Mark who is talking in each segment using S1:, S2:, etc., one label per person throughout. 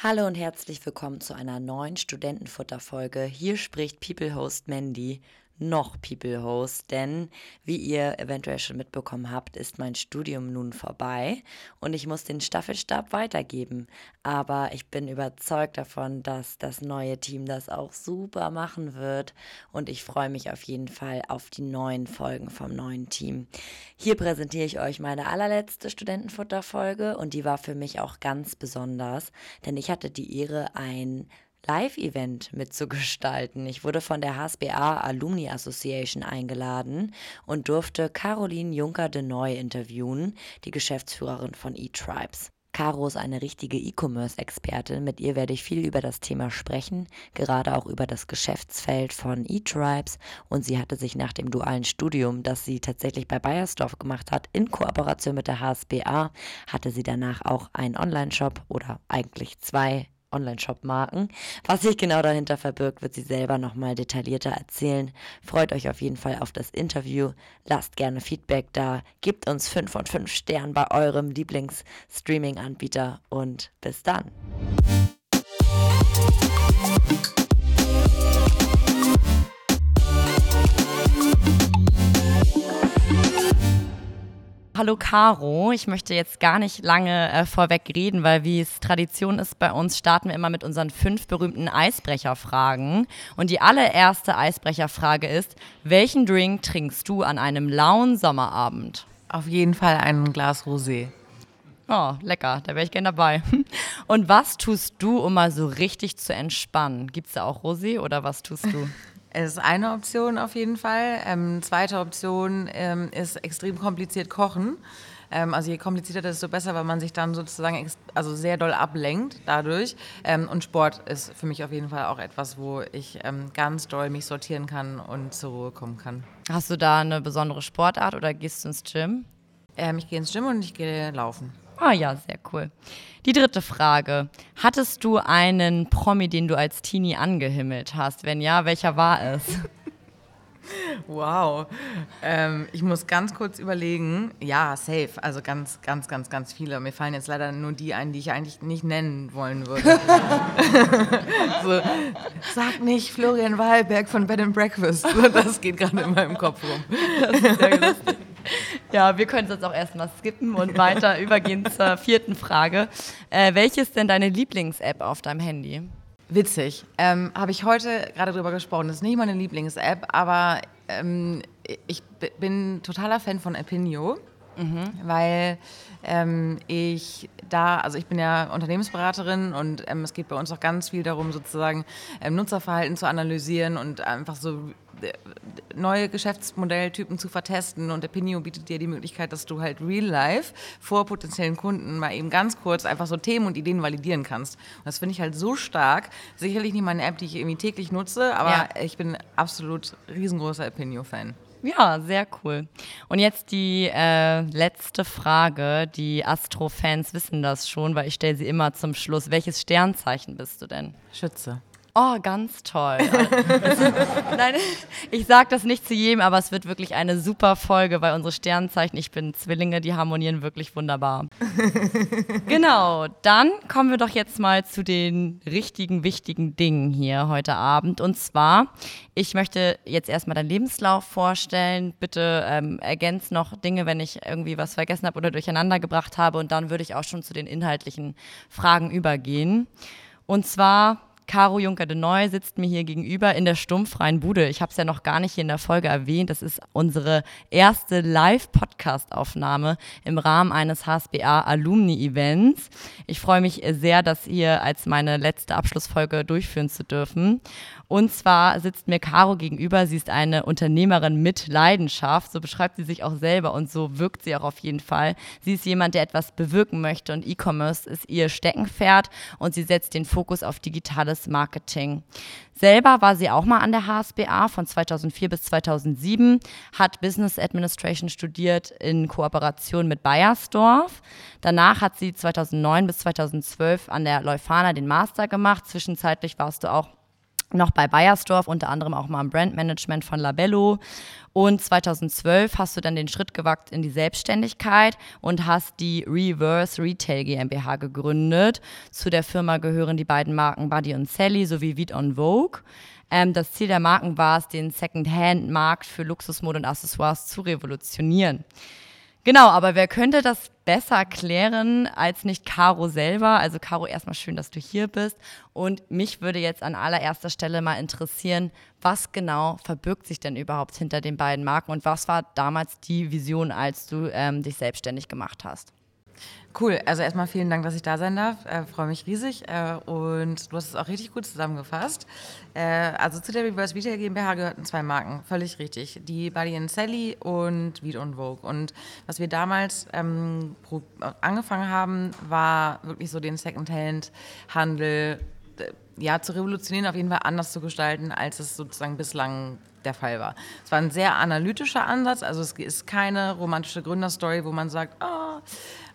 S1: Hallo und herzlich willkommen zu einer neuen Studentenfutter-Folge. Hier spricht People Host Mandy noch People Host, denn wie ihr eventuell schon mitbekommen habt, ist mein Studium nun vorbei und ich muss den Staffelstab weitergeben. Aber ich bin überzeugt davon, dass das neue Team das auch super machen wird und ich freue mich auf jeden Fall auf die neuen Folgen vom neuen Team. Hier präsentiere ich euch meine allerletzte Studentenfutter-Folge und die war für mich auch ganz besonders, denn ich hatte die Ehre, ein Live-Event mitzugestalten. Ich wurde von der HSBA Alumni Association eingeladen und durfte Caroline Juncker-Denoy interviewen, die Geschäftsführerin von eTribes. Caro ist eine richtige E-Commerce-Expertin. Mit ihr werde ich viel über das Thema sprechen, gerade auch über das Geschäftsfeld von eTribes. Und sie hatte sich nach dem dualen Studium, das sie tatsächlich bei Bayersdorf gemacht hat, in Kooperation mit der HSBA, hatte sie danach auch einen Online-Shop oder eigentlich zwei Online-Shop-Marken. Was sich genau dahinter verbirgt, wird sie selber nochmal detaillierter erzählen. Freut euch auf jeden Fall auf das Interview. Lasst gerne Feedback da. Gebt uns 5 von 5 Sternen bei eurem Lieblings-Streaming-Anbieter und bis dann. Hallo Caro, ich möchte jetzt gar nicht lange äh, vorweg reden, weil wie es Tradition ist bei uns, starten wir immer mit unseren fünf berühmten Eisbrecherfragen. Und die allererste Eisbrecherfrage ist, welchen Drink trinkst du an einem lauen Sommerabend?
S2: Auf jeden Fall ein Glas Rosé.
S1: Oh, lecker, da wäre ich gerne dabei. Und was tust du, um mal so richtig zu entspannen? Gibt es da auch Rosé oder was tust du?
S2: Es ist eine Option auf jeden Fall. Ähm, zweite Option ähm, ist extrem kompliziert kochen. Ähm, also je komplizierter, desto besser, weil man sich dann sozusagen also sehr doll ablenkt dadurch. Ähm, und Sport ist für mich auf jeden Fall auch etwas, wo ich ähm, ganz doll mich sortieren kann und zur Ruhe kommen kann.
S1: Hast du da eine besondere Sportart oder gehst du ins Gym?
S2: Ähm, ich gehe ins Gym und ich gehe laufen.
S1: Ah ja, sehr cool. Die dritte Frage. Hattest du einen Promi, den du als Teenie angehimmelt hast? Wenn ja, welcher war es?
S2: Wow. Ähm, ich muss ganz kurz überlegen. Ja, safe. Also ganz, ganz, ganz, ganz viele. Mir fallen jetzt leider nur die ein, die ich eigentlich nicht nennen wollen würde. so, sag nicht Florian Wahlberg von Bed and Breakfast. Das geht gerade in meinem Kopf rum. Das ist sehr lustig.
S1: Ja, wir können es jetzt auch erstmal skippen und weiter übergehen zur vierten Frage. Äh, welche ist denn deine Lieblings-App auf deinem Handy?
S2: Witzig. Ähm, Habe ich heute gerade drüber gesprochen. Das ist nicht meine Lieblings-App, aber ähm, ich bin totaler Fan von Appinio, mhm. weil ähm, ich da, also ich bin ja Unternehmensberaterin und ähm, es geht bei uns auch ganz viel darum, sozusagen ähm, Nutzerverhalten zu analysieren und einfach so äh, neue Geschäftsmodelltypen zu vertesten und der Pinio bietet dir die Möglichkeit, dass du halt real life vor potenziellen Kunden mal eben ganz kurz einfach so Themen und Ideen validieren kannst. Und das finde ich halt so stark. Sicherlich nicht meine App, die ich irgendwie täglich nutze, aber ja. ich bin absolut riesengroßer Pinio-Fan.
S1: Ja, sehr cool. Und jetzt die äh, letzte Frage. Die Astro-Fans wissen das schon, weil ich stelle sie immer zum Schluss. Welches Sternzeichen bist du denn?
S2: Schütze.
S1: Oh, ganz toll. Nein, ich sage das nicht zu jedem, aber es wird wirklich eine super Folge, weil unsere Sternzeichen, ich bin Zwillinge, die harmonieren wirklich wunderbar. genau, dann kommen wir doch jetzt mal zu den richtigen, wichtigen Dingen hier heute Abend. Und zwar, ich möchte jetzt erstmal deinen Lebenslauf vorstellen. Bitte ähm, ergänz noch Dinge, wenn ich irgendwie was vergessen habe oder durcheinander gebracht habe. Und dann würde ich auch schon zu den inhaltlichen Fragen übergehen. Und zwar Caro Juncker de Neu sitzt mir hier gegenüber in der stumpfreien Bude. Ich habe es ja noch gar nicht hier in der Folge erwähnt. Das ist unsere erste Live-Podcast-Aufnahme im Rahmen eines HSBA Alumni-Events. Ich freue mich sehr, das hier als meine letzte Abschlussfolge durchführen zu dürfen. Und zwar sitzt mir Caro gegenüber. Sie ist eine Unternehmerin mit Leidenschaft. So beschreibt sie sich auch selber und so wirkt sie auch auf jeden Fall. Sie ist jemand, der etwas bewirken möchte und E-Commerce ist ihr Steckenpferd und sie setzt den Fokus auf digitales Marketing. Selber war sie auch mal an der HSBA von 2004 bis 2007, hat Business Administration studiert in Kooperation mit Bayersdorf. Danach hat sie 2009 bis 2012 an der Leuphana den Master gemacht. Zwischenzeitlich warst du auch noch bei Bayersdorf, unter anderem auch mal im Brandmanagement von Labello. Und 2012 hast du dann den Schritt gewagt in die Selbstständigkeit und hast die Reverse Retail GmbH gegründet. Zu der Firma gehören die beiden Marken Buddy und Sally sowie Veet on Vogue. Ähm, das Ziel der Marken war es, den Second-Hand-Markt für Luxusmode und Accessoires zu revolutionieren. Genau, aber wer könnte das besser klären als nicht Caro selber? Also Caro, erstmal schön, dass du hier bist. Und mich würde jetzt an allererster Stelle mal interessieren, was genau verbirgt sich denn überhaupt hinter den beiden Marken und was war damals die Vision, als du ähm, dich selbstständig gemacht hast?
S2: Cool, also erstmal vielen Dank, dass ich da sein darf. Äh, Freue mich riesig äh, und du hast es auch richtig gut zusammengefasst. Äh, also zu der Reverse Retail GmbH gehörten zwei Marken, völlig richtig. Die Buddy Sally und Veet und Vogue. Und was wir damals ähm, angefangen haben, war wirklich so den Secondhand-Handel äh, ja, zu revolutionieren, auf jeden Fall anders zu gestalten, als es sozusagen bislang der Fall war. Es war ein sehr analytischer Ansatz, also es ist keine romantische Gründerstory, wo man sagt, oh,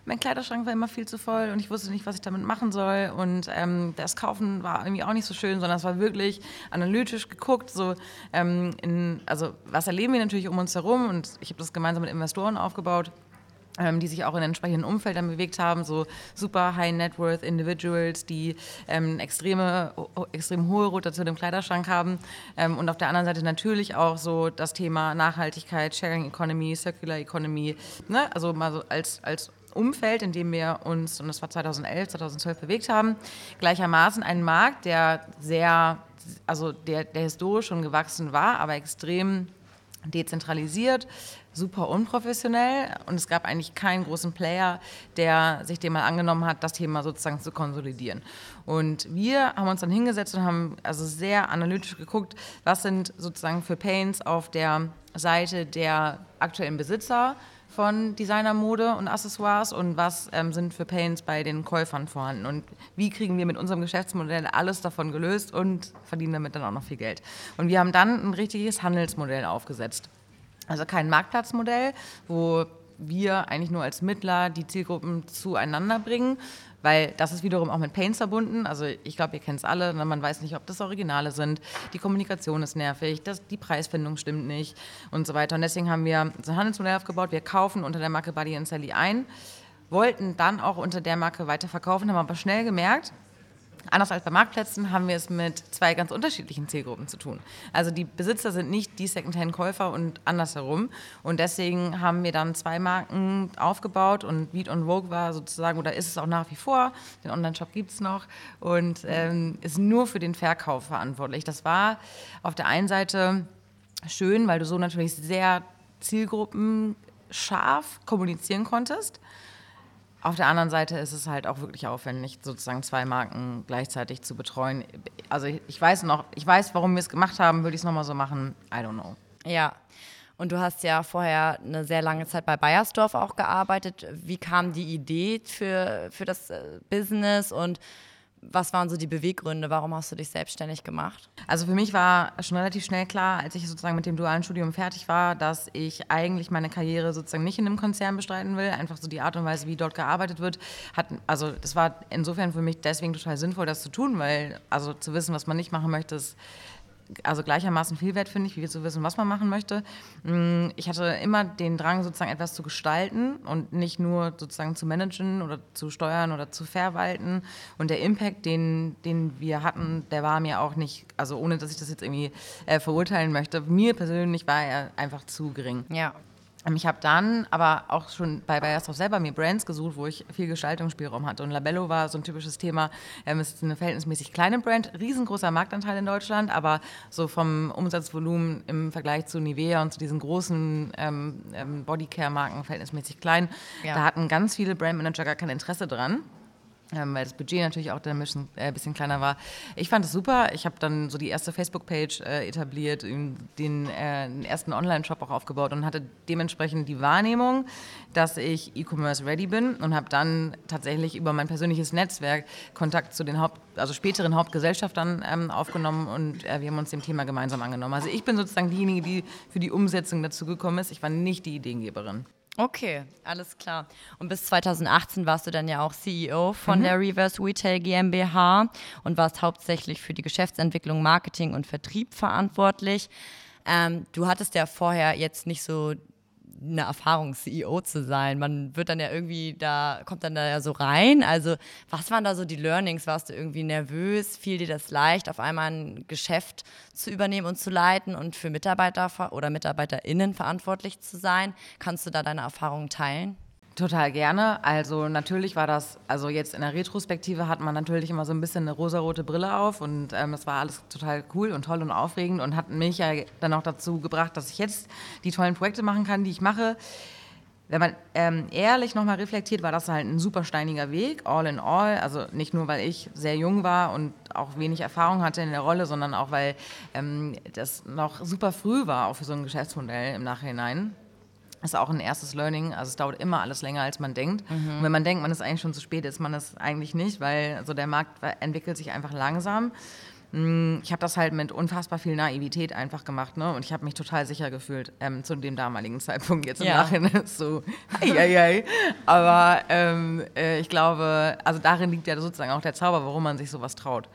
S2: mein Kleiderschrank war immer viel zu voll und ich wusste nicht, was ich damit machen soll. Und ähm, das Kaufen war irgendwie auch nicht so schön, sondern es war wirklich analytisch geguckt. So, ähm, in, also was erleben wir natürlich um uns herum? Und ich habe das gemeinsam mit Investoren aufgebaut. Ähm, die sich auch in entsprechenden Umfeldern bewegt haben, so super High Net Worth Individuals, die ähm, extreme, extrem hohe Rotation im Kleiderschrank haben ähm, und auf der anderen Seite natürlich auch so das Thema Nachhaltigkeit, Sharing Economy, Circular Economy, ne? also mal so als, als Umfeld, in dem wir uns, und das war 2011, 2012 bewegt haben, gleichermaßen einen Markt, der sehr, also der, der historisch schon gewachsen war, aber extrem dezentralisiert, super unprofessionell und es gab eigentlich keinen großen Player, der sich dem mal angenommen hat, das Thema sozusagen zu konsolidieren. Und wir haben uns dann hingesetzt und haben also sehr analytisch geguckt, was sind sozusagen für Pains auf der Seite der aktuellen Besitzer von Designermode und Accessoires und was ähm, sind für Pains bei den Käufern vorhanden und wie kriegen wir mit unserem Geschäftsmodell alles davon gelöst und verdienen damit dann auch noch viel Geld. Und wir haben dann ein richtiges Handelsmodell aufgesetzt. Also kein Marktplatzmodell, wo wir eigentlich nur als Mittler die Zielgruppen zueinander bringen, weil das ist wiederum auch mit Pains verbunden. Also ich glaube, ihr kennt es alle, ne? man weiß nicht, ob das Originale sind, die Kommunikation ist nervig, das, die Preisfindung stimmt nicht und so weiter. Und deswegen haben wir so ein Handelsmodell aufgebaut, wir kaufen unter der Marke Buddy Sally ein, wollten dann auch unter der Marke weiterverkaufen, haben aber schnell gemerkt, Anders als bei Marktplätzen haben wir es mit zwei ganz unterschiedlichen Zielgruppen zu tun. Also die Besitzer sind nicht die Secondhand-Käufer und andersherum. Und deswegen haben wir dann zwei Marken aufgebaut und Beat on Vogue war sozusagen, oder ist es auch nach wie vor, den Online-Shop gibt es noch und ähm, ist nur für den Verkauf verantwortlich. Das war auf der einen Seite schön, weil du so natürlich sehr zielgruppenscharf kommunizieren konntest. Auf der anderen Seite ist es halt auch wirklich aufwendig, sozusagen zwei Marken gleichzeitig zu betreuen. Also ich weiß noch, ich weiß, warum wir es gemacht haben, würde ich es nochmal so machen, I don't know.
S1: Ja. Und du hast ja vorher eine sehr lange Zeit bei Bayersdorf auch gearbeitet. Wie kam die Idee für, für das äh, Business und was waren so die Beweggründe? Warum hast du dich selbstständig gemacht?
S2: Also für mich war schon relativ schnell klar, als ich sozusagen mit dem dualen Studium fertig war, dass ich eigentlich meine Karriere sozusagen nicht in einem Konzern bestreiten will. Einfach so die Art und Weise, wie dort gearbeitet wird, hat, also das war insofern für mich deswegen total sinnvoll, das zu tun, weil also zu wissen, was man nicht machen möchte, ist also gleichermaßen viel wert, finde ich, wie zu wissen, was man machen möchte. Mm, ich hatte immer den Drang, sozusagen etwas zu gestalten und nicht nur sozusagen zu managen oder zu steuern oder zu verwalten. Und der Impact, den, den wir hatten, der war mir auch nicht, also ohne dass ich das jetzt irgendwie äh, verurteilen möchte, mir persönlich war er einfach zu gering.
S1: Ja.
S2: Ähm, ich habe dann aber auch schon bei Bayersdorf selber mir Brands gesucht, wo ich viel Gestaltungsspielraum hatte. Und Labello war so ein typisches Thema. Ähm, es ist eine verhältnismäßig kleine Brand, riesengroßer Marktanteil in Deutschland, aber so vom Umsatzvolumen im Vergleich zu Nivea und zu diesen großen ähm, ähm Bodycare-Marken verhältnismäßig klein. Ja. Da hatten ganz viele Brandmanager gar kein Interesse dran ähm, weil das Budget natürlich auch ein bisschen, äh, bisschen kleiner war. Ich fand es super. Ich habe dann so die erste Facebook-Page äh, etabliert, den, äh, den ersten Online-Shop auch aufgebaut und hatte dementsprechend die Wahrnehmung, dass ich E-Commerce ready bin und habe dann tatsächlich über mein persönliches Netzwerk Kontakt zu den Haupt, also späteren Hauptgesellschaftern ähm, aufgenommen und äh, wir haben uns dem Thema gemeinsam angenommen. Also ich bin sozusagen diejenige, die für die Umsetzung dazu gekommen ist. Ich war nicht die Ideengeberin.
S1: Okay, alles klar. Und bis 2018 warst du dann ja auch CEO von mhm. der Reverse Retail GmbH und warst hauptsächlich für die Geschäftsentwicklung, Marketing und Vertrieb verantwortlich. Ähm, du hattest ja vorher jetzt nicht so eine Erfahrung, CEO zu sein. Man wird dann ja irgendwie da, kommt dann da ja so rein. Also, was waren da so die Learnings? Warst du irgendwie nervös? Fiel dir das leicht, auf einmal ein Geschäft zu übernehmen und zu leiten und für Mitarbeiter oder MitarbeiterInnen verantwortlich zu sein? Kannst du da deine Erfahrungen teilen?
S2: Total gerne. Also natürlich war das, also jetzt in der Retrospektive hat man natürlich immer so ein bisschen eine rosarote Brille auf und ähm, es war alles total cool und toll und aufregend und hat mich ja dann auch dazu gebracht, dass ich jetzt die tollen Projekte machen kann, die ich mache. Wenn man ähm, ehrlich nochmal reflektiert, war das halt ein super steiniger Weg, all in all. Also nicht nur, weil ich sehr jung war und auch wenig Erfahrung hatte in der Rolle, sondern auch, weil ähm, das noch super früh war, auch für so ein Geschäftsmodell im Nachhinein ist auch ein erstes Learning. Also es dauert immer alles länger, als man denkt. Mhm. Und wenn man denkt, man ist eigentlich schon zu spät, ist man das eigentlich nicht, weil also der Markt entwickelt sich einfach langsam. Mm, ich habe das halt mit unfassbar viel Naivität einfach gemacht, ne? Und ich habe mich total sicher gefühlt ähm, zu dem damaligen Zeitpunkt. Jetzt im ja. Nachhinein ist so, ei, ei, ei. Aber ähm, äh, ich glaube, also darin liegt ja sozusagen auch der Zauber, warum man sich sowas traut.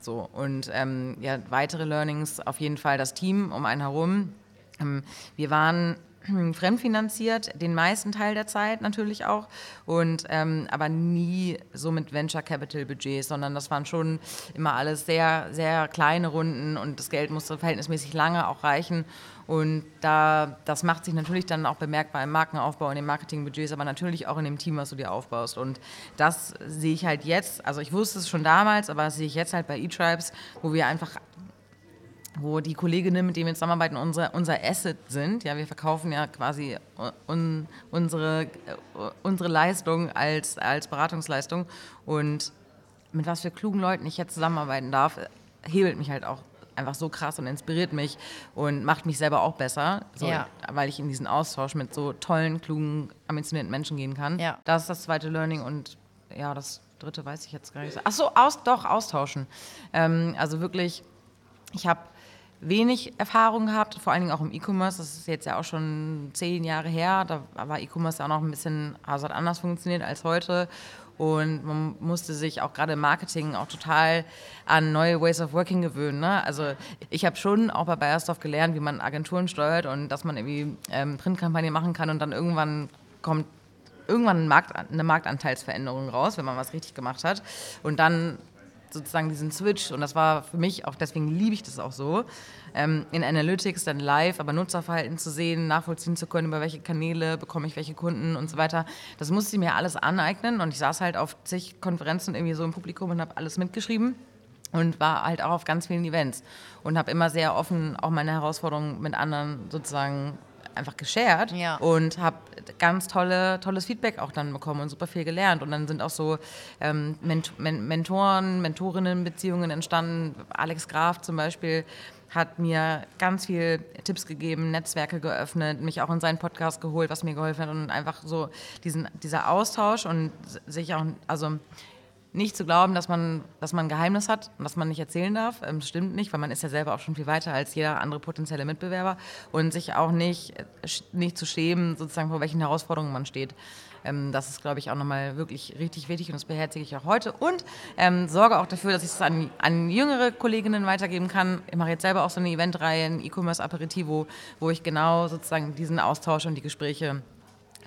S2: So und ähm, ja, weitere Learnings auf jeden Fall das Team um einen herum. Ähm, wir waren fremdfinanziert, den meisten Teil der Zeit natürlich auch, und ähm, aber nie so mit Venture Capital Budgets, sondern das waren schon immer alles sehr, sehr kleine Runden und das Geld musste verhältnismäßig lange auch reichen. Und da, das macht sich natürlich dann auch bemerkbar im Markenaufbau, in den Marketingbudgets, aber natürlich auch in dem Team, was du dir aufbaust. Und das sehe ich halt jetzt, also ich wusste es schon damals, aber das sehe ich jetzt halt bei eTribes, wo wir einfach wo die Kolleginnen, mit denen wir zusammenarbeiten, unser, unser Asset sind. Ja, wir verkaufen ja quasi un, unsere, unsere Leistung als, als Beratungsleistung. Und mit was für klugen Leuten ich jetzt zusammenarbeiten darf, hebelt mich halt auch einfach so krass und inspiriert mich und macht mich selber auch besser, so, ja. weil ich in diesen Austausch mit so tollen, klugen, ambitionierten Menschen gehen kann. Ja. Das ist das zweite Learning und ja, das dritte weiß ich jetzt gar nicht. Ach so, aus, doch, austauschen. Ähm, also wirklich, ich habe wenig Erfahrung gehabt, vor allen Dingen auch im E-Commerce. Das ist jetzt ja auch schon zehn Jahre her. Da war E-Commerce ja auch noch ein bisschen, also hat anders funktioniert als heute. Und man musste sich auch gerade im Marketing auch total an neue Ways of Working gewöhnen. Ne? Also ich habe schon auch bei Bayersdorf gelernt, wie man Agenturen steuert und dass man irgendwie ähm, Printkampagnen machen kann und dann irgendwann kommt irgendwann Markt, eine Marktanteilsveränderung raus, wenn man was richtig gemacht hat. Und dann sozusagen diesen Switch und das war für mich auch, deswegen liebe ich das auch so, ähm, in Analytics dann live, aber Nutzerverhalten zu sehen, nachvollziehen zu können, über welche Kanäle bekomme ich welche Kunden und so weiter. Das musste ich mir alles aneignen und ich saß halt auf zig Konferenzen irgendwie so im Publikum und habe alles mitgeschrieben und war halt auch auf ganz vielen Events und habe immer sehr offen auch meine Herausforderungen mit anderen sozusagen einfach geshared ja. und habe ganz tolle, tolles Feedback auch dann bekommen und super viel gelernt. Und dann sind auch so ähm, Ment Men Mentoren, Mentorinnen-Beziehungen entstanden. Alex Graf zum Beispiel hat mir ganz viel Tipps gegeben, Netzwerke geöffnet, mich auch in seinen Podcast geholt, was mir geholfen hat und einfach so diesen, dieser Austausch und sich auch, also nicht zu glauben, dass man, dass man ein Geheimnis hat und dass man nicht erzählen darf. Ähm, das stimmt nicht, weil man ist ja selber auch schon viel weiter als jeder andere potenzielle Mitbewerber und sich auch nicht, äh, nicht zu schämen, sozusagen vor welchen Herausforderungen man steht. Ähm, das ist, glaube ich, auch nochmal wirklich richtig wichtig und das beherzige ich auch heute und ähm, sorge auch dafür, dass ich es an, an jüngere Kolleginnen weitergeben kann. Ich mache jetzt selber auch so eine Eventreihe, ein E-Commerce-Aperitivo, wo ich genau sozusagen diesen Austausch und die Gespräche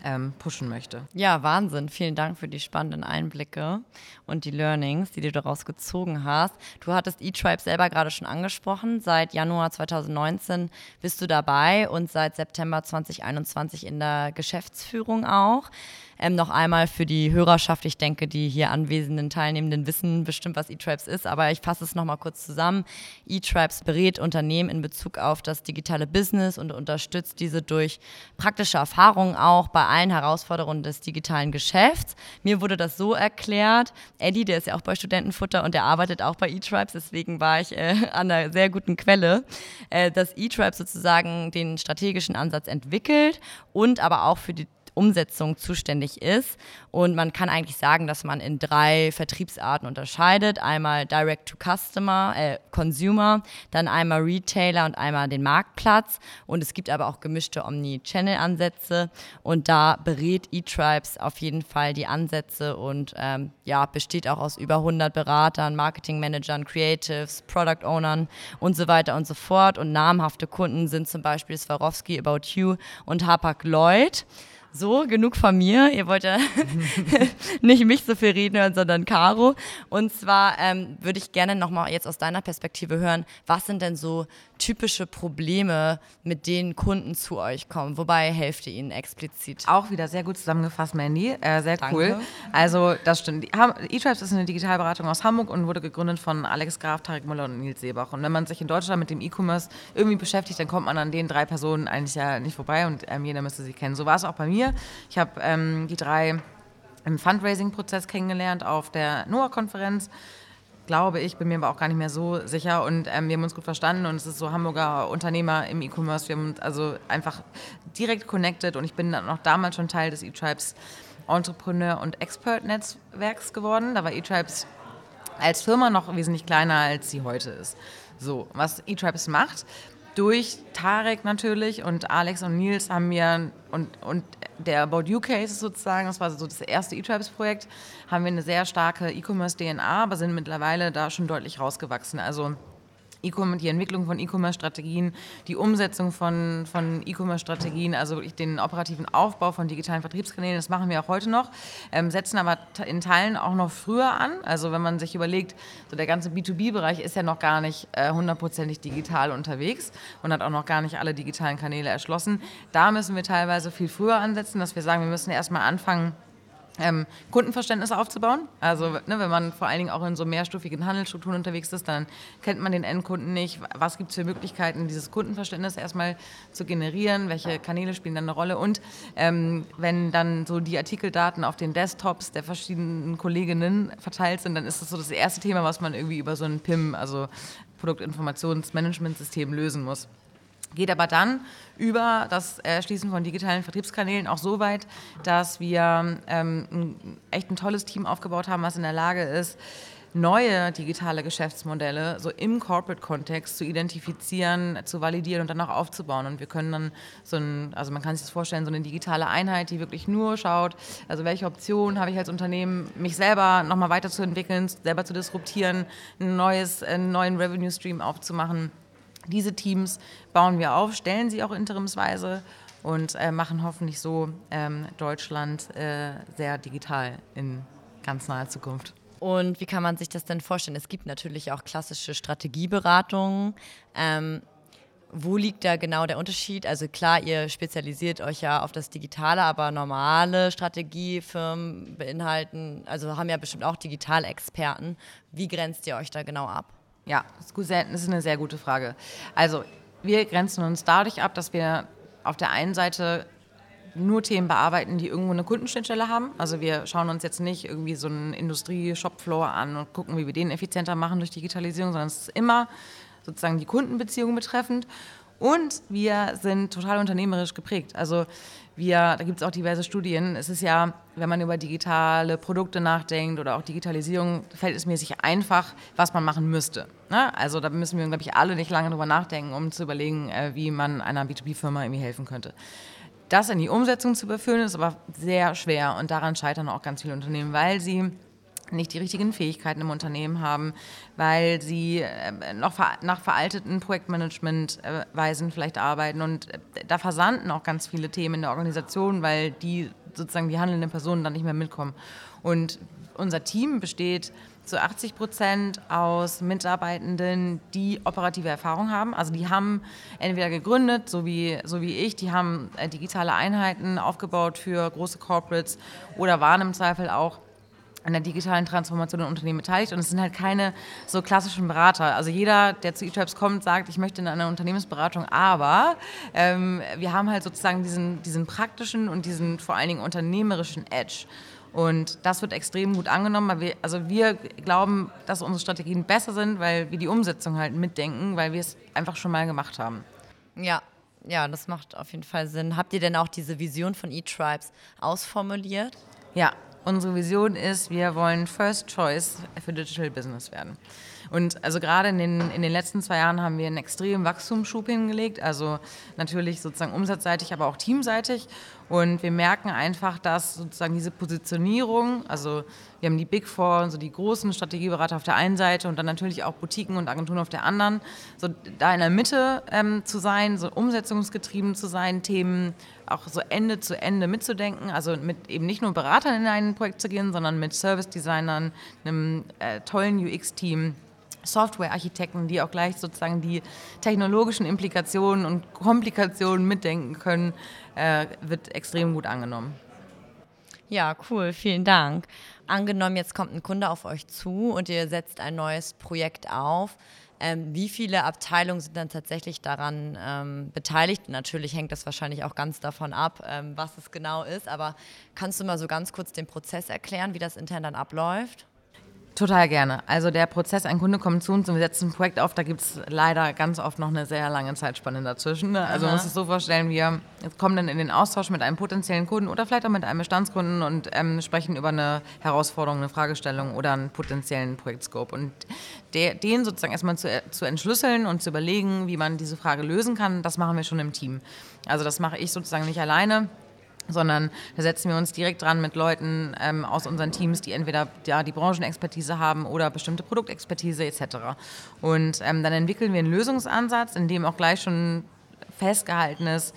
S2: ähm, pushen möchte.
S1: Ja, Wahnsinn. Vielen Dank für die spannenden Einblicke und die Learnings, die du daraus gezogen hast. Du hattest eTribe selber gerade schon angesprochen. Seit Januar 2019 bist du dabei und seit September 2021 in der Geschäftsführung auch. Ähm, noch einmal für die Hörerschaft, ich denke, die hier anwesenden Teilnehmenden wissen bestimmt, was eTribes ist, aber ich fasse es nochmal kurz zusammen. eTribes berät Unternehmen in Bezug auf das digitale Business und unterstützt diese durch praktische Erfahrungen auch bei allen Herausforderungen des digitalen Geschäfts. Mir wurde das so erklärt, Eddie, der ist ja auch bei Studentenfutter und der arbeitet auch bei eTribes, deswegen war ich äh, an einer sehr guten Quelle, äh, dass eTribes sozusagen den strategischen Ansatz entwickelt und aber auch für die Umsetzung zuständig ist. Und man kann eigentlich sagen, dass man in drei Vertriebsarten unterscheidet. Einmal Direct to Customer, äh, Consumer, dann einmal Retailer und einmal den Marktplatz. Und es gibt aber auch gemischte Omni-Channel-Ansätze. Und da berät eTribes auf jeden Fall die Ansätze und ähm, ja, besteht auch aus über 100 Beratern, Marketing-Managern, Creatives, Product-Ownern und so weiter und so fort. Und namhafte Kunden sind zum Beispiel Swarovski, About You und Hapag Lloyd. So, genug von mir. Ihr wollt ja nicht mich so viel reden hören, sondern Caro. Und zwar ähm, würde ich gerne nochmal jetzt aus deiner Perspektive hören, was sind denn so typische Probleme, mit denen Kunden zu euch kommen? Wobei helft ihr ihnen explizit?
S2: Auch wieder sehr gut zusammengefasst, Mandy. Äh, sehr Danke. cool. Also, das stimmt. eTribes ist eine Digitalberatung aus Hamburg und wurde gegründet von Alex Graf, Tarek Müller und Nils Seebach. Und wenn man sich in Deutschland mit dem E-Commerce irgendwie beschäftigt, dann kommt man an den drei Personen eigentlich ja nicht vorbei und ähm, jeder müsste sie kennen. So war es auch bei mir mir. Ich habe ähm, die drei im Fundraising-Prozess kennengelernt auf der NOAA-Konferenz. Glaube ich, bin mir aber auch gar nicht mehr so sicher. Und ähm, wir haben uns gut verstanden und es ist so Hamburger Unternehmer im E-Commerce. Wir haben uns also einfach direkt connected und ich bin dann auch damals schon Teil des E-Tribes Entrepreneur- und Expert-Netzwerks geworden. Da war E-Tribes als Firma noch wesentlich kleiner, als sie heute ist. So, was E-Tribes macht, durch Tarek natürlich und Alex und Nils haben wir und, und der About You Case sozusagen, das war so das erste E-Tribes-Projekt, haben wir eine sehr starke E-Commerce-DNA, aber sind mittlerweile da schon deutlich rausgewachsen. Also die Entwicklung von E-Commerce-Strategien, die Umsetzung von, von E-Commerce-Strategien, also den operativen Aufbau von digitalen Vertriebskanälen, das machen wir auch heute noch, ähm, setzen aber in Teilen auch noch früher an. Also wenn man sich überlegt, so der ganze B2B-Bereich ist ja noch gar nicht äh, hundertprozentig digital unterwegs und hat auch noch gar nicht alle digitalen Kanäle erschlossen. Da müssen wir teilweise viel früher ansetzen, dass wir sagen, wir müssen erstmal anfangen, ähm, Kundenverständnis aufzubauen. Also ne, wenn man vor allen Dingen auch in so mehrstufigen Handelsstrukturen unterwegs ist, dann kennt man den Endkunden nicht. Was gibt es für Möglichkeiten, dieses Kundenverständnis erstmal zu generieren? Welche Kanäle spielen dann eine Rolle? Und ähm, wenn dann so die Artikeldaten auf den Desktops der verschiedenen Kolleginnen verteilt sind, dann ist das so das erste Thema, was man irgendwie über so ein PIM, also Produktinformationsmanagementsystem, lösen muss. Geht aber dann über das Erschließen von digitalen Vertriebskanälen auch so weit, dass wir ähm, ein, echt ein tolles Team aufgebaut haben, was in der Lage ist, neue digitale Geschäftsmodelle so im Corporate-Kontext zu identifizieren, zu validieren und dann auch aufzubauen. Und wir können dann so ein, also man kann sich das vorstellen, so eine digitale Einheit, die wirklich nur schaut, also welche Optionen habe ich als Unternehmen, mich selber nochmal weiterzuentwickeln, selber zu disruptieren, ein neues, einen neuen Revenue-Stream aufzumachen diese Teams bauen wir auf, stellen sie auch interimsweise und äh, machen hoffentlich so ähm, Deutschland äh, sehr digital in ganz naher Zukunft.
S1: Und wie kann man sich das denn vorstellen? Es gibt natürlich auch klassische Strategieberatungen. Ähm, wo liegt da genau der Unterschied? Also klar, ihr spezialisiert euch ja auf das Digitale, aber normale Strategiefirmen beinhalten, also haben ja bestimmt auch Digitalexperten. Wie grenzt ihr euch da genau ab?
S2: Ja, das ist eine sehr gute Frage. Also wir grenzen uns dadurch ab, dass wir auf der einen Seite nur Themen bearbeiten, die irgendwo eine Kundenschnittstelle haben. Also wir schauen uns jetzt nicht irgendwie so einen Industrie-Shopfloor an und gucken, wie wir den effizienter machen durch Digitalisierung, sondern es ist immer sozusagen die Kundenbeziehung betreffend. Und wir sind total unternehmerisch geprägt. Also wir, da gibt es auch diverse Studien. Es ist ja, wenn man über digitale Produkte nachdenkt oder auch Digitalisierung, fällt es mir sich einfach, was man machen müsste. Ne? Also da müssen wir, glaube ich, alle nicht lange drüber nachdenken, um zu überlegen, äh, wie man einer B2B-Firma irgendwie helfen könnte. Das in die Umsetzung zu überführen, ist aber sehr schwer und daran scheitern auch ganz viele Unternehmen, weil sie nicht die richtigen Fähigkeiten im Unternehmen haben, weil sie äh, noch nach veralteten Projektmanagementweisen vielleicht arbeiten. Und äh, da versanden auch ganz viele Themen in der Organisation, weil die sozusagen die handelnden Personen dann nicht mehr mitkommen. Und unser Team besteht zu 80 Prozent aus Mitarbeitenden, die operative Erfahrung haben. Also die haben entweder gegründet, so wie, so wie ich, die haben äh, digitale Einheiten aufgebaut für große Corporates oder waren im Zweifel auch an der digitalen Transformation in Unternehmen beteiligt und es sind halt keine so klassischen Berater. Also jeder, der zu eTribes kommt, sagt, ich möchte in einer Unternehmensberatung, aber ähm, wir haben halt sozusagen diesen, diesen praktischen und diesen vor allen Dingen unternehmerischen Edge. Und das wird extrem gut angenommen, weil wir, also wir glauben, dass unsere Strategien besser sind, weil wir die Umsetzung halt mitdenken, weil wir es einfach schon mal gemacht haben.
S1: Ja, ja, das macht auf jeden Fall Sinn. Habt ihr denn auch diese Vision von E-Tribes ausformuliert?
S2: Ja, unsere Vision ist, wir wollen First Choice für Digital Business werden. Und also gerade in den, in den letzten zwei Jahren haben wir einen extremen Wachstumsschub hingelegt, also natürlich sozusagen umsatzseitig, aber auch teamseitig. Und wir merken einfach, dass sozusagen diese Positionierung, also wir haben die Big Four, so die großen Strategieberater auf der einen Seite und dann natürlich auch Boutiquen und Agenturen auf der anderen, so da in der Mitte ähm, zu sein, so umsetzungsgetrieben zu sein, Themen auch so Ende zu Ende mitzudenken, also mit eben nicht nur Beratern in ein Projekt zu gehen, sondern mit Service-Designern, einem äh, tollen UX-Team, Software-Architekten, die auch gleich sozusagen die technologischen Implikationen und Komplikationen mitdenken können, äh, wird extrem gut angenommen.
S1: Ja, cool, vielen Dank. Angenommen, jetzt kommt ein Kunde auf euch zu und ihr setzt ein neues Projekt auf. Ähm, wie viele Abteilungen sind dann tatsächlich daran ähm, beteiligt? Natürlich hängt das wahrscheinlich auch ganz davon ab, ähm, was es genau ist. Aber kannst du mal so ganz kurz den Prozess erklären, wie das intern dann abläuft?
S2: Total gerne. Also der Prozess, ein Kunde kommt zu uns und wir setzen ein Projekt auf, da gibt es leider ganz oft noch eine sehr lange Zeitspanne dazwischen. Ne? Also man muss es so vorstellen, wir kommen dann in den Austausch mit einem potenziellen Kunden oder vielleicht auch mit einem Bestandskunden und ähm, sprechen über eine Herausforderung, eine Fragestellung oder einen potenziellen Projektscope. Und der, den sozusagen erstmal zu, zu entschlüsseln und zu überlegen, wie man diese Frage lösen kann, das machen wir schon im Team. Also das mache ich sozusagen nicht alleine sondern da setzen wir uns direkt dran mit Leuten ähm, aus unseren Teams, die entweder ja, die Branchenexpertise haben oder bestimmte Produktexpertise etc. Und ähm, dann entwickeln wir einen Lösungsansatz, in dem auch gleich schon festgehalten ist,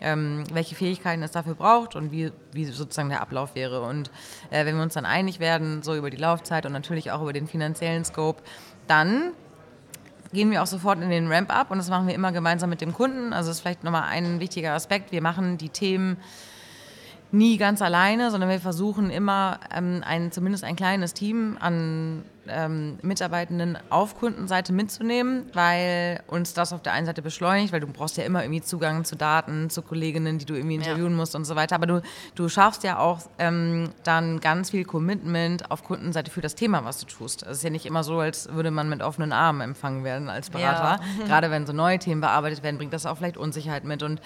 S2: ähm, welche Fähigkeiten es dafür braucht und wie, wie sozusagen der Ablauf wäre. Und äh, wenn wir uns dann einig werden, so über die Laufzeit und natürlich auch über den finanziellen Scope, dann gehen wir auch sofort in den Ramp-up und das machen wir immer gemeinsam mit dem Kunden. Also das ist vielleicht nochmal ein wichtiger Aspekt. Wir machen die Themen nie ganz alleine, sondern wir versuchen immer ähm, ein, zumindest ein kleines Team an ähm, Mitarbeitenden auf Kundenseite mitzunehmen, weil uns das auf der einen Seite beschleunigt, weil du brauchst ja immer irgendwie Zugang zu Daten, zu Kolleginnen, die du irgendwie interviewen ja. musst und so weiter. Aber du, du schaffst ja auch ähm, dann ganz viel Commitment auf Kundenseite für das Thema, was du tust. Es ist ja nicht immer so, als würde man mit offenen Armen empfangen werden als Berater. Ja. Gerade wenn so neue Themen bearbeitet werden, bringt das auch vielleicht Unsicherheit mit und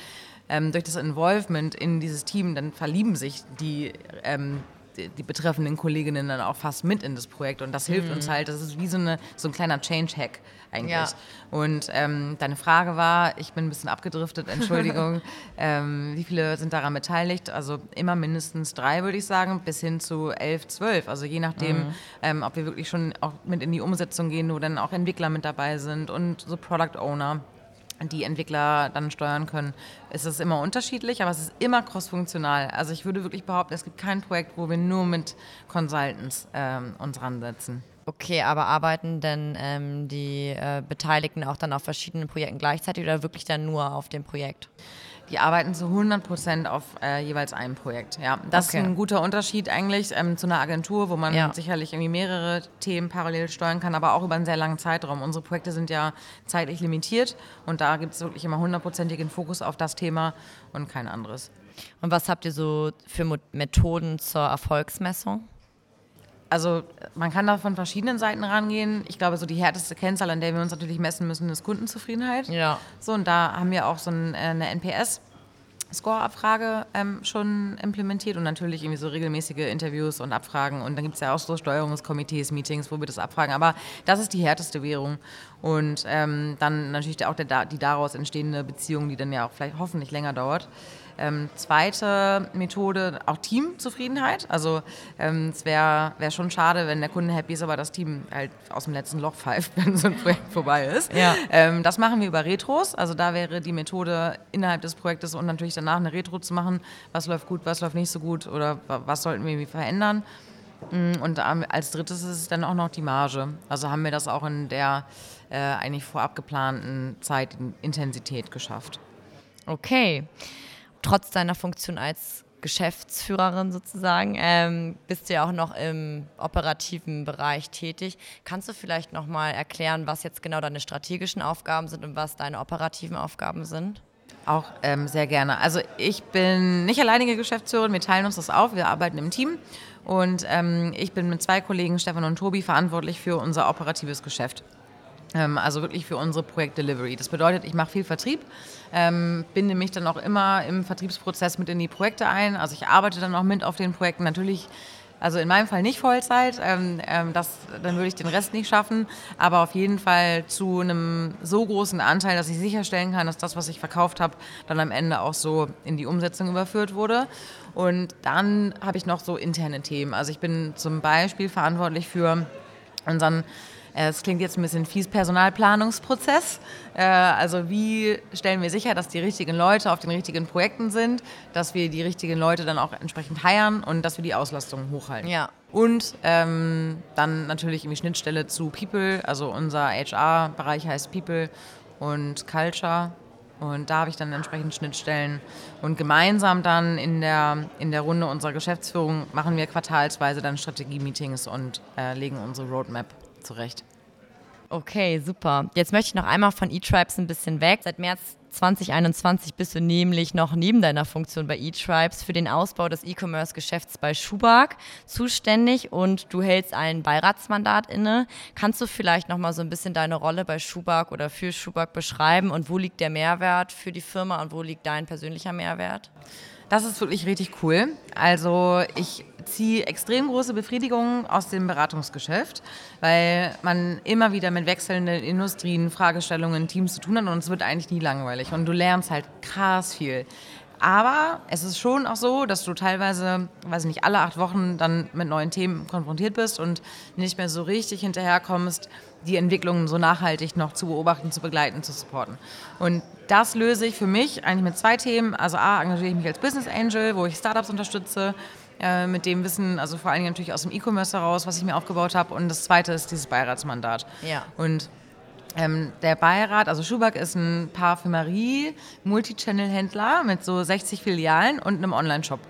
S2: ähm, durch das Involvement in dieses Team, dann verlieben sich die, ähm, die, die, betreffenden Kolleginnen dann auch fast mit in das Projekt und das hilft mhm. uns halt, das ist wie so, eine, so ein kleiner Change-Hack eigentlich. Ja. Und ähm, deine Frage war, ich bin ein bisschen abgedriftet, Entschuldigung, ähm, wie viele sind daran beteiligt? Also immer mindestens drei, würde ich sagen, bis hin zu elf, zwölf. Also je nachdem, mhm. ähm, ob wir wirklich schon auch mit in die Umsetzung gehen, wo dann auch Entwickler mit dabei sind und so Product Owner die Entwickler dann steuern können. Es ist immer unterschiedlich, aber es ist immer crossfunktional. Also ich würde wirklich behaupten, es gibt kein Projekt, wo wir nur mit Consultants ähm, uns ransetzen.
S1: Okay, aber arbeiten denn ähm, die äh, Beteiligten auch dann auf verschiedenen Projekten gleichzeitig oder wirklich dann nur auf dem Projekt?
S2: Die arbeiten zu 100 Prozent auf äh, jeweils einem Projekt. Ja, das okay. ist ein guter Unterschied eigentlich ähm, zu einer Agentur, wo man ja. sicherlich irgendwie mehrere Themen parallel steuern kann, aber auch über einen sehr langen Zeitraum. Unsere Projekte sind ja zeitlich limitiert und da gibt es wirklich immer hundertprozentigen Fokus auf das Thema und kein anderes.
S1: Und was habt ihr so für Methoden zur Erfolgsmessung?
S2: Also man kann da von verschiedenen Seiten rangehen. Ich glaube, so die härteste Kennzahl, an der wir uns natürlich messen müssen, ist Kundenzufriedenheit. Ja. So, und da haben wir auch so äh, eine NPS. Score-Abfrage ähm, schon implementiert und natürlich irgendwie so regelmäßige Interviews und Abfragen. Und dann gibt es ja auch so Steuerungskomitees, Meetings, wo wir das abfragen. Aber das ist die härteste Währung. Und ähm, dann natürlich auch der, die daraus entstehende Beziehung, die dann ja auch vielleicht hoffentlich länger dauert. Ähm, zweite Methode, auch Teamzufriedenheit. Also ähm, es wäre wär schon schade, wenn der Kunde happy ist, aber das Team halt aus dem letzten Loch pfeift, wenn so ein Projekt vorbei ist. Ja. Ähm, das machen wir über Retros. Also da wäre die Methode innerhalb des Projektes und natürlich danach eine Retro zu machen. Was läuft gut, was läuft nicht so gut oder was sollten wir irgendwie verändern. Mm, und als drittes ist es dann auch noch die Marge. Also haben wir das auch in der äh, eigentlich vorab geplanten Zeitintensität geschafft.
S1: Okay trotz deiner Funktion als Geschäftsführerin sozusagen, ähm, bist du ja auch noch im operativen Bereich tätig. Kannst du vielleicht noch mal erklären, was jetzt genau deine strategischen Aufgaben sind und was deine operativen Aufgaben sind?
S2: Auch ähm, sehr gerne. Also ich bin nicht alleinige Geschäftsführerin, wir teilen uns das auf, wir arbeiten im Team und ähm, ich bin mit zwei Kollegen, Stefan und Tobi, verantwortlich für unser operatives Geschäft. Ähm, also wirklich für unsere Projekt-Delivery. Das bedeutet, ich mache viel Vertrieb, ähm, binde mich dann auch immer im Vertriebsprozess mit in die Projekte ein. Also ich arbeite dann auch mit auf den Projekten. Natürlich also in meinem Fall nicht Vollzeit, ähm, ähm, das, dann würde ich den Rest nicht schaffen, aber auf jeden Fall zu einem so großen Anteil, dass ich sicherstellen kann, dass das, was ich verkauft habe, dann am Ende auch so in die Umsetzung überführt wurde. Und dann habe ich noch so interne Themen. Also ich bin zum Beispiel verantwortlich für unseren es klingt jetzt ein bisschen fies, Personalplanungsprozess. Äh, also wie stellen wir sicher, dass die richtigen Leute auf den richtigen Projekten sind, dass wir die richtigen Leute dann auch entsprechend heiern und dass wir die Auslastung hochhalten.
S1: Ja.
S2: Und ähm, dann natürlich die Schnittstelle zu People, also unser HR-Bereich heißt People und Culture. Und da habe ich dann entsprechend Schnittstellen. Und gemeinsam dann in der, in der Runde unserer Geschäftsführung machen wir quartalsweise dann Strategie-Meetings und äh, legen unsere Roadmap zurecht.
S1: Okay, super. Jetzt möchte ich noch einmal von eTribes ein bisschen weg. Seit März 2021 bist du nämlich noch neben deiner Funktion bei eTribes für den Ausbau des E-Commerce-Geschäfts bei Schubak zuständig und du hältst ein Beiratsmandat inne. Kannst du vielleicht noch mal so ein bisschen deine Rolle bei Schubak oder für Schubak beschreiben und wo liegt der Mehrwert für die Firma und wo liegt dein persönlicher Mehrwert?
S2: Das ist wirklich richtig cool. Also ich ziehe extrem große Befriedigung aus dem Beratungsgeschäft, weil man immer wieder mit wechselnden Industrien, Fragestellungen, Teams zu tun hat und es wird eigentlich nie langweilig und du lernst halt krass viel. Aber es ist schon auch so, dass du teilweise, weiß ich nicht, alle acht Wochen dann mit neuen Themen konfrontiert bist und nicht mehr so richtig hinterherkommst, die Entwicklungen so nachhaltig noch zu beobachten, zu begleiten, zu supporten. Und das löse ich für mich eigentlich mit zwei Themen. Also A, engagiere ich mich als Business Angel, wo ich Startups unterstütze, äh, mit dem Wissen, also vor allen Dingen natürlich aus dem E-Commerce heraus, was ich mir aufgebaut habe. Und das zweite ist dieses Beiratsmandat.
S1: Ja.
S2: Und ähm, der Beirat, also Schuback ist ein Parfümerie, Multichannel-Händler mit so 60 Filialen und einem Online-Shop.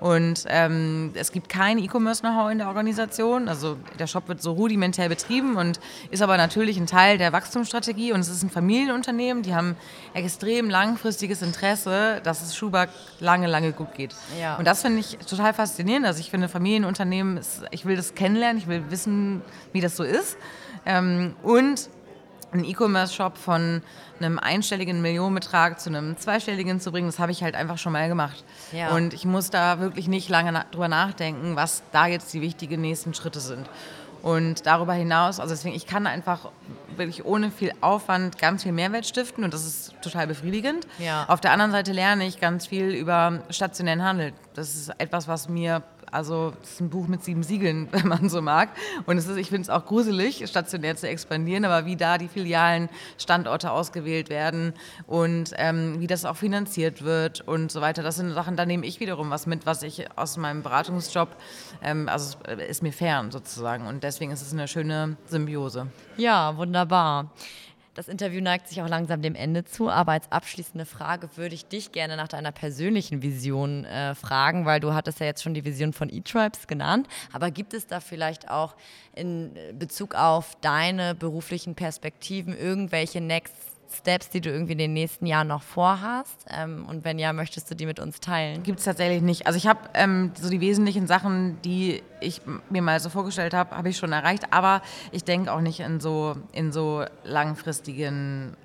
S2: Und ähm, es gibt kein E-Commerce-Know-how in der Organisation. Also der Shop wird so rudimentär betrieben und ist aber natürlich ein Teil der Wachstumsstrategie. Und es ist ein Familienunternehmen. Die haben extrem langfristiges Interesse, dass es Schuback lange, lange gut geht.
S1: Ja.
S2: Und das finde ich total faszinierend. Also ich finde Familienunternehmen, ist, ich will das kennenlernen, ich will wissen, wie das so ist. Ähm, und einen E-Commerce-Shop von einem einstelligen Millionenbetrag zu einem zweistelligen zu bringen, das habe ich halt einfach schon mal gemacht.
S1: Ja.
S2: Und ich muss da wirklich nicht lange na drüber nachdenken, was da jetzt die wichtigen nächsten Schritte sind. Und darüber hinaus, also deswegen, ich kann einfach wirklich ohne viel Aufwand ganz viel Mehrwert stiften und das ist total befriedigend.
S1: Ja.
S2: Auf der anderen Seite lerne ich ganz viel über stationären Handel. Das ist etwas, was mir also es ist ein Buch mit sieben Siegeln, wenn man so mag. Und es ist, ich finde es auch gruselig, stationär zu expandieren, aber wie da die Filialen, Standorte ausgewählt werden und ähm, wie das auch finanziert wird und so weiter. Das sind Sachen, da nehme ich wiederum was mit, was ich aus meinem Beratungsjob, ähm, also ist mir fern sozusagen. Und deswegen ist es eine schöne Symbiose.
S1: Ja, wunderbar. Das Interview neigt sich auch langsam dem Ende zu, aber als abschließende Frage würde ich dich gerne nach deiner persönlichen Vision äh, fragen, weil du hattest ja jetzt schon die Vision von E-Tribes genannt, aber gibt es da vielleicht auch in Bezug auf deine beruflichen Perspektiven irgendwelche Next Steps, die du irgendwie in den nächsten Jahren noch vorhast? Ähm, und wenn ja, möchtest du die mit uns teilen?
S2: Gibt es tatsächlich nicht. Also ich habe ähm, so die wesentlichen Sachen, die ich mir mal so vorgestellt habe, habe ich schon erreicht. Aber ich denke auch nicht in so, in so langfristigen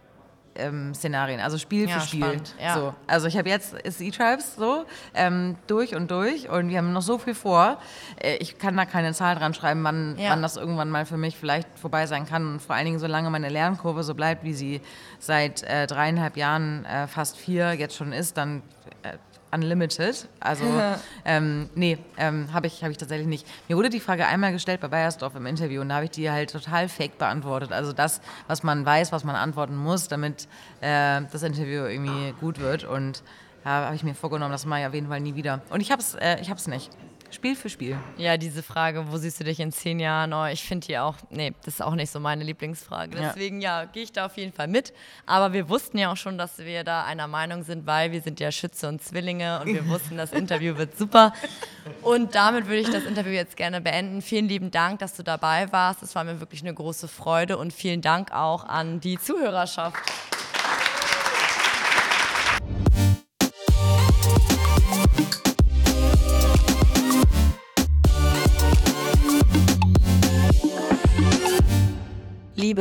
S2: ähm, Szenarien, also Spiel
S1: ja,
S2: für Spiel.
S1: Spannend, ja.
S2: So. Also ich habe jetzt E-Tribes so ähm, durch und durch und wir haben noch so viel vor. Äh, ich kann da keine Zahl dran schreiben, wann,
S1: Ja.
S2: wann das irgendwann mal für mich vielleicht vorbei sein kann und vor allen Dingen solange meine Lernkurve so bleibt, wie sie seit äh, dreieinhalb Jahren, äh, fast vier jetzt schon ist, dann äh, unlimited. Also ähm, nee, ähm, habe ich, hab ich tatsächlich nicht. Mir wurde die Frage einmal gestellt bei Bayersdorf im Interview und da habe ich die halt total fake beantwortet. Also das, was man weiß, was man antworten muss, damit äh, das Interview irgendwie gut wird. Und da habe ich mir vorgenommen, das mache ich auf jeden Fall nie wieder. Und ich habe es äh, ich hab's nicht. Spiel für Spiel.
S1: Ja, diese Frage, wo siehst du dich in zehn Jahren? Oh, ich finde die auch, nee, das ist auch nicht so meine Lieblingsfrage.
S2: Ja.
S1: Deswegen, ja, gehe ich da auf jeden Fall mit. Aber wir wussten ja auch schon, dass wir da einer Meinung sind, weil wir sind ja Schütze und Zwillinge und wir wussten, das Interview wird super. Und damit würde ich das Interview jetzt gerne beenden. Vielen lieben Dank, dass du dabei warst. Es war mir wirklich eine große Freude und vielen Dank auch an die Zuhörerschaft.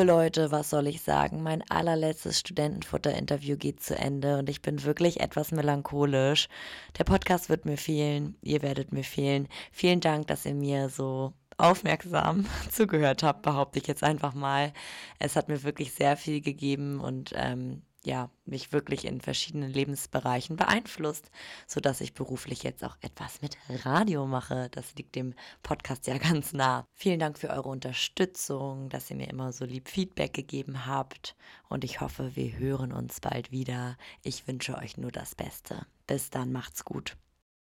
S3: Liebe Leute, was soll ich sagen? Mein allerletztes Studentenfutter-Interview geht zu Ende und ich bin wirklich etwas melancholisch. Der Podcast wird mir fehlen, ihr werdet mir fehlen. Vielen Dank, dass ihr mir so aufmerksam zugehört habt, behaupte ich jetzt einfach mal. Es hat mir wirklich sehr viel gegeben und ähm, ja, mich wirklich in verschiedenen Lebensbereichen beeinflusst, sodass ich beruflich jetzt auch etwas mit Radio mache. Das liegt dem Podcast ja ganz nah. Vielen Dank für eure Unterstützung, dass ihr mir immer so lieb Feedback gegeben habt und ich hoffe, wir hören uns bald wieder. Ich wünsche euch nur das Beste. Bis dann, macht's gut.